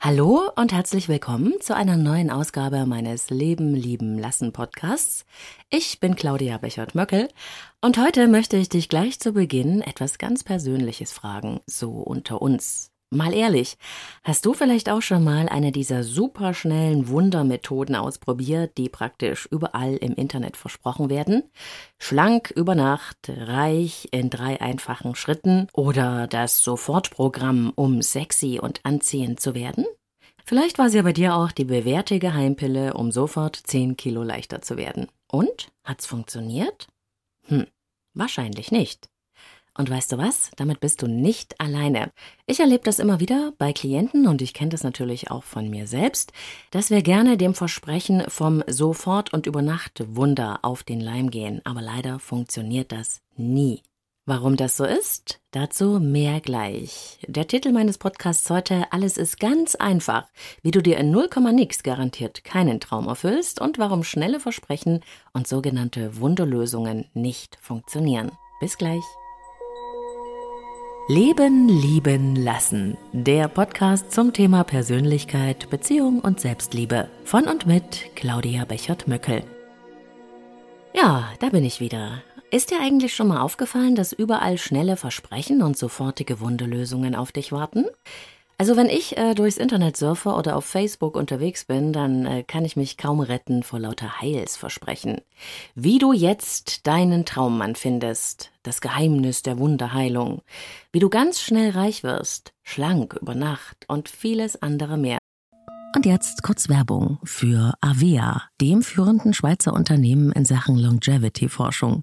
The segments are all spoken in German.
Hallo und herzlich willkommen zu einer neuen Ausgabe meines Leben lieben lassen Podcasts. Ich bin Claudia Bechert-Möckel und heute möchte ich dich gleich zu Beginn etwas ganz Persönliches fragen, so unter uns. Mal ehrlich, hast du vielleicht auch schon mal eine dieser superschnellen Wundermethoden ausprobiert, die praktisch überall im Internet versprochen werden? Schlank über Nacht, reich in drei einfachen Schritten oder das Sofortprogramm, um sexy und anziehend zu werden? Vielleicht war sie bei dir auch die bewährte Geheimpille, um sofort 10 Kilo leichter zu werden. Und? Hat's funktioniert? Hm, wahrscheinlich nicht. Und weißt du was? Damit bist du nicht alleine. Ich erlebe das immer wieder bei Klienten und ich kenne das natürlich auch von mir selbst, dass wir gerne dem Versprechen vom Sofort und über Nacht Wunder auf den Leim gehen. Aber leider funktioniert das nie. Warum das so ist? Dazu mehr gleich. Der Titel meines Podcasts heute Alles ist ganz einfach, wie du dir in 0, nix garantiert keinen Traum erfüllst und warum schnelle Versprechen und sogenannte Wunderlösungen nicht funktionieren. Bis gleich. Leben, lieben, lassen. Der Podcast zum Thema Persönlichkeit, Beziehung und Selbstliebe. Von und mit Claudia Bechert-Möckel. Ja, da bin ich wieder. Ist dir eigentlich schon mal aufgefallen, dass überall schnelle Versprechen und sofortige Wunderlösungen auf dich warten? Also wenn ich äh, durchs Internet surfe oder auf Facebook unterwegs bin, dann äh, kann ich mich kaum retten vor lauter Heilsversprechen. Wie du jetzt deinen Traummann findest, das Geheimnis der Wunderheilung, wie du ganz schnell reich wirst, schlank über Nacht und vieles andere mehr. Und jetzt kurz Werbung für Avea, dem führenden Schweizer Unternehmen in Sachen Longevity-Forschung.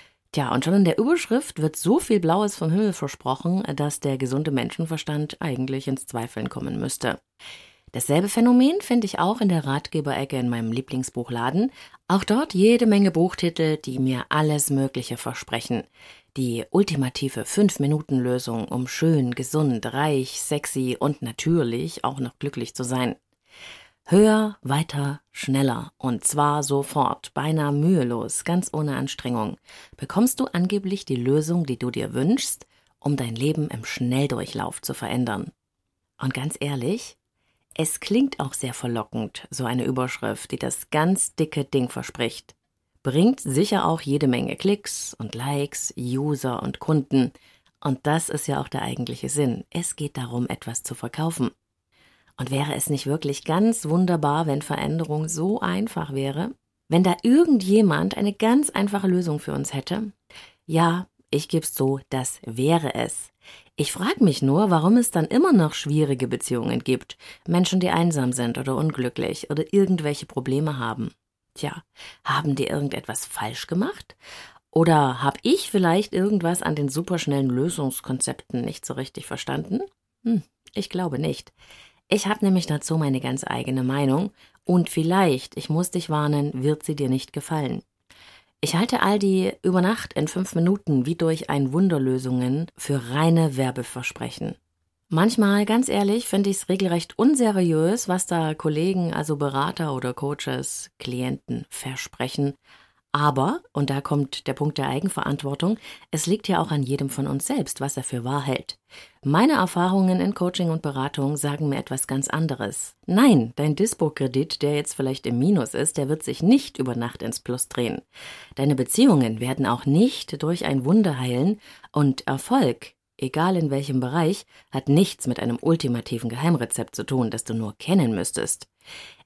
Tja, und schon in der Überschrift wird so viel Blaues vom Himmel versprochen, dass der gesunde Menschenverstand eigentlich ins Zweifeln kommen müsste. Dasselbe Phänomen finde ich auch in der Ratgeberecke in meinem Lieblingsbuchladen. Auch dort jede Menge Buchtitel, die mir alles Mögliche versprechen. Die ultimative 5-Minuten-Lösung, um schön, gesund, reich, sexy und natürlich auch noch glücklich zu sein. Höher, weiter, schneller und zwar sofort, beinahe mühelos, ganz ohne Anstrengung, bekommst du angeblich die Lösung, die du dir wünschst, um dein Leben im Schnelldurchlauf zu verändern. Und ganz ehrlich, es klingt auch sehr verlockend, so eine Überschrift, die das ganz dicke Ding verspricht. Bringt sicher auch jede Menge Klicks und Likes, User und Kunden. Und das ist ja auch der eigentliche Sinn. Es geht darum, etwas zu verkaufen. Und wäre es nicht wirklich ganz wunderbar, wenn Veränderung so einfach wäre? Wenn da irgendjemand eine ganz einfache Lösung für uns hätte? Ja, ich geb's so, das wäre es. Ich frage mich nur, warum es dann immer noch schwierige Beziehungen gibt, Menschen, die einsam sind oder unglücklich oder irgendwelche Probleme haben. Tja, haben die irgendetwas falsch gemacht? Oder habe ich vielleicht irgendwas an den superschnellen Lösungskonzepten nicht so richtig verstanden? Hm, ich glaube nicht. Ich habe nämlich dazu meine ganz eigene Meinung und vielleicht, ich muss dich warnen, wird sie dir nicht gefallen. Ich halte all die über Nacht in fünf Minuten wie durch ein Wunderlösungen für reine Werbeversprechen. Manchmal, ganz ehrlich, finde ich es regelrecht unseriös, was da Kollegen, also Berater oder Coaches, Klienten versprechen. Aber, und da kommt der Punkt der Eigenverantwortung, es liegt ja auch an jedem von uns selbst, was er für wahr hält. Meine Erfahrungen in Coaching und Beratung sagen mir etwas ganz anderes. Nein, dein Dispo-Kredit, der jetzt vielleicht im Minus ist, der wird sich nicht über Nacht ins Plus drehen. Deine Beziehungen werden auch nicht durch ein Wunder heilen und Erfolg, egal in welchem Bereich, hat nichts mit einem ultimativen Geheimrezept zu tun, das du nur kennen müsstest.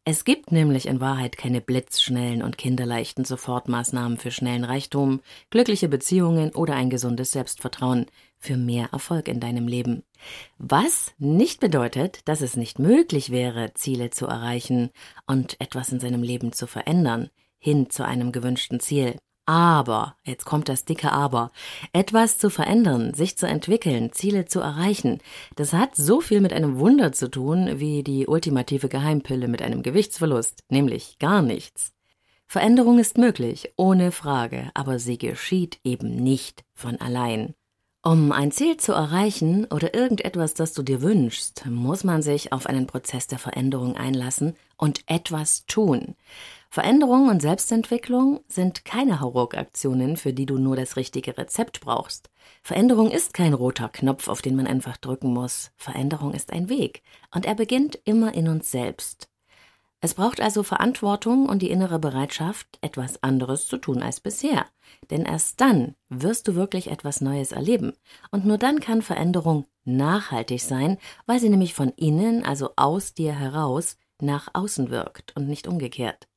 Es gibt nämlich in Wahrheit keine blitzschnellen und kinderleichten Sofortmaßnahmen für schnellen Reichtum, glückliche Beziehungen oder ein gesundes Selbstvertrauen für mehr Erfolg in deinem Leben. Was nicht bedeutet, dass es nicht möglich wäre, Ziele zu erreichen und etwas in seinem Leben zu verändern, hin zu einem gewünschten Ziel. Aber, jetzt kommt das dicke Aber, etwas zu verändern, sich zu entwickeln, Ziele zu erreichen, das hat so viel mit einem Wunder zu tun wie die ultimative Geheimpille mit einem Gewichtsverlust, nämlich gar nichts. Veränderung ist möglich, ohne Frage, aber sie geschieht eben nicht von allein. Um ein Ziel zu erreichen oder irgendetwas, das du dir wünschst, muss man sich auf einen Prozess der Veränderung einlassen und etwas tun. Veränderung und Selbstentwicklung sind keine Hauruck-Aktionen, für die du nur das richtige Rezept brauchst. Veränderung ist kein roter Knopf, auf den man einfach drücken muss. Veränderung ist ein Weg und er beginnt immer in uns selbst. Es braucht also Verantwortung und die innere Bereitschaft, etwas anderes zu tun als bisher. Denn erst dann wirst du wirklich etwas Neues erleben. Und nur dann kann Veränderung nachhaltig sein, weil sie nämlich von innen, also aus dir heraus, nach außen wirkt und nicht umgekehrt.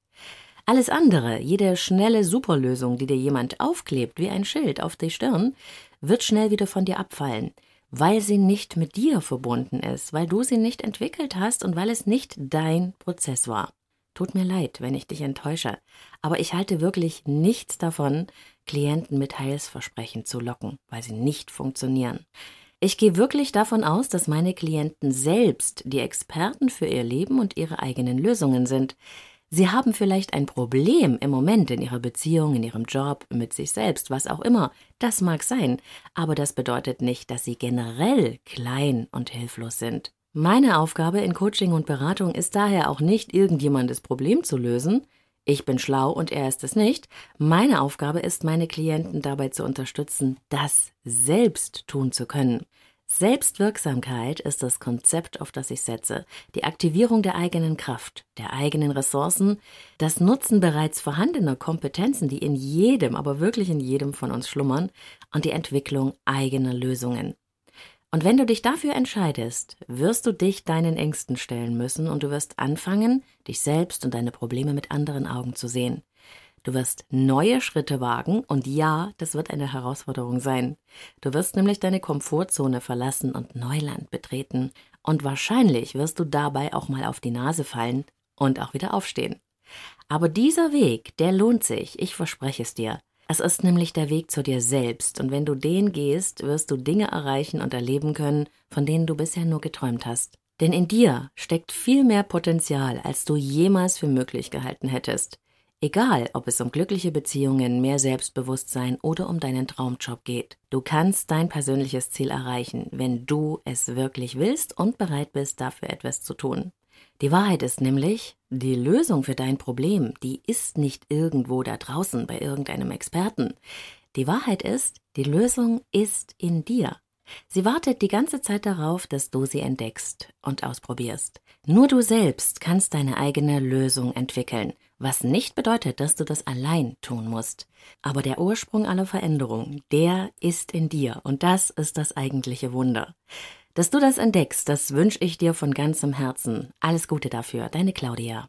Alles andere, jede schnelle Superlösung, die dir jemand aufklebt wie ein Schild auf die Stirn, wird schnell wieder von dir abfallen, weil sie nicht mit dir verbunden ist, weil du sie nicht entwickelt hast und weil es nicht dein Prozess war. Tut mir leid, wenn ich dich enttäusche, aber ich halte wirklich nichts davon, Klienten mit Heilsversprechen zu locken, weil sie nicht funktionieren. Ich gehe wirklich davon aus, dass meine Klienten selbst die Experten für ihr Leben und ihre eigenen Lösungen sind. Sie haben vielleicht ein Problem im Moment in Ihrer Beziehung, in Ihrem Job, mit sich selbst, was auch immer. Das mag sein, aber das bedeutet nicht, dass Sie generell klein und hilflos sind. Meine Aufgabe in Coaching und Beratung ist daher auch nicht, irgendjemandes Problem zu lösen. Ich bin schlau und er ist es nicht. Meine Aufgabe ist, meine Klienten dabei zu unterstützen, das selbst tun zu können. Selbstwirksamkeit ist das Konzept, auf das ich setze. Die Aktivierung der eigenen Kraft, der eigenen Ressourcen, das Nutzen bereits vorhandener Kompetenzen, die in jedem, aber wirklich in jedem von uns schlummern, und die Entwicklung eigener Lösungen. Und wenn du dich dafür entscheidest, wirst du dich deinen Ängsten stellen müssen und du wirst anfangen, dich selbst und deine Probleme mit anderen Augen zu sehen. Du wirst neue Schritte wagen und ja, das wird eine Herausforderung sein. Du wirst nämlich deine Komfortzone verlassen und Neuland betreten und wahrscheinlich wirst du dabei auch mal auf die Nase fallen und auch wieder aufstehen. Aber dieser Weg, der lohnt sich, ich verspreche es dir. Es ist nämlich der Weg zu dir selbst und wenn du den gehst, wirst du Dinge erreichen und erleben können, von denen du bisher nur geträumt hast. Denn in dir steckt viel mehr Potenzial, als du jemals für möglich gehalten hättest. Egal, ob es um glückliche Beziehungen, mehr Selbstbewusstsein oder um deinen Traumjob geht, du kannst dein persönliches Ziel erreichen, wenn du es wirklich willst und bereit bist, dafür etwas zu tun. Die Wahrheit ist nämlich, die Lösung für dein Problem, die ist nicht irgendwo da draußen bei irgendeinem Experten. Die Wahrheit ist, die Lösung ist in dir. Sie wartet die ganze Zeit darauf, dass du sie entdeckst und ausprobierst. Nur du selbst kannst deine eigene Lösung entwickeln was nicht bedeutet, dass du das allein tun musst. Aber der Ursprung aller Veränderung, der ist in dir und das ist das eigentliche Wunder. Dass du das entdeckst, das wünsche ich dir von ganzem Herzen. Alles Gute dafür, deine Claudia.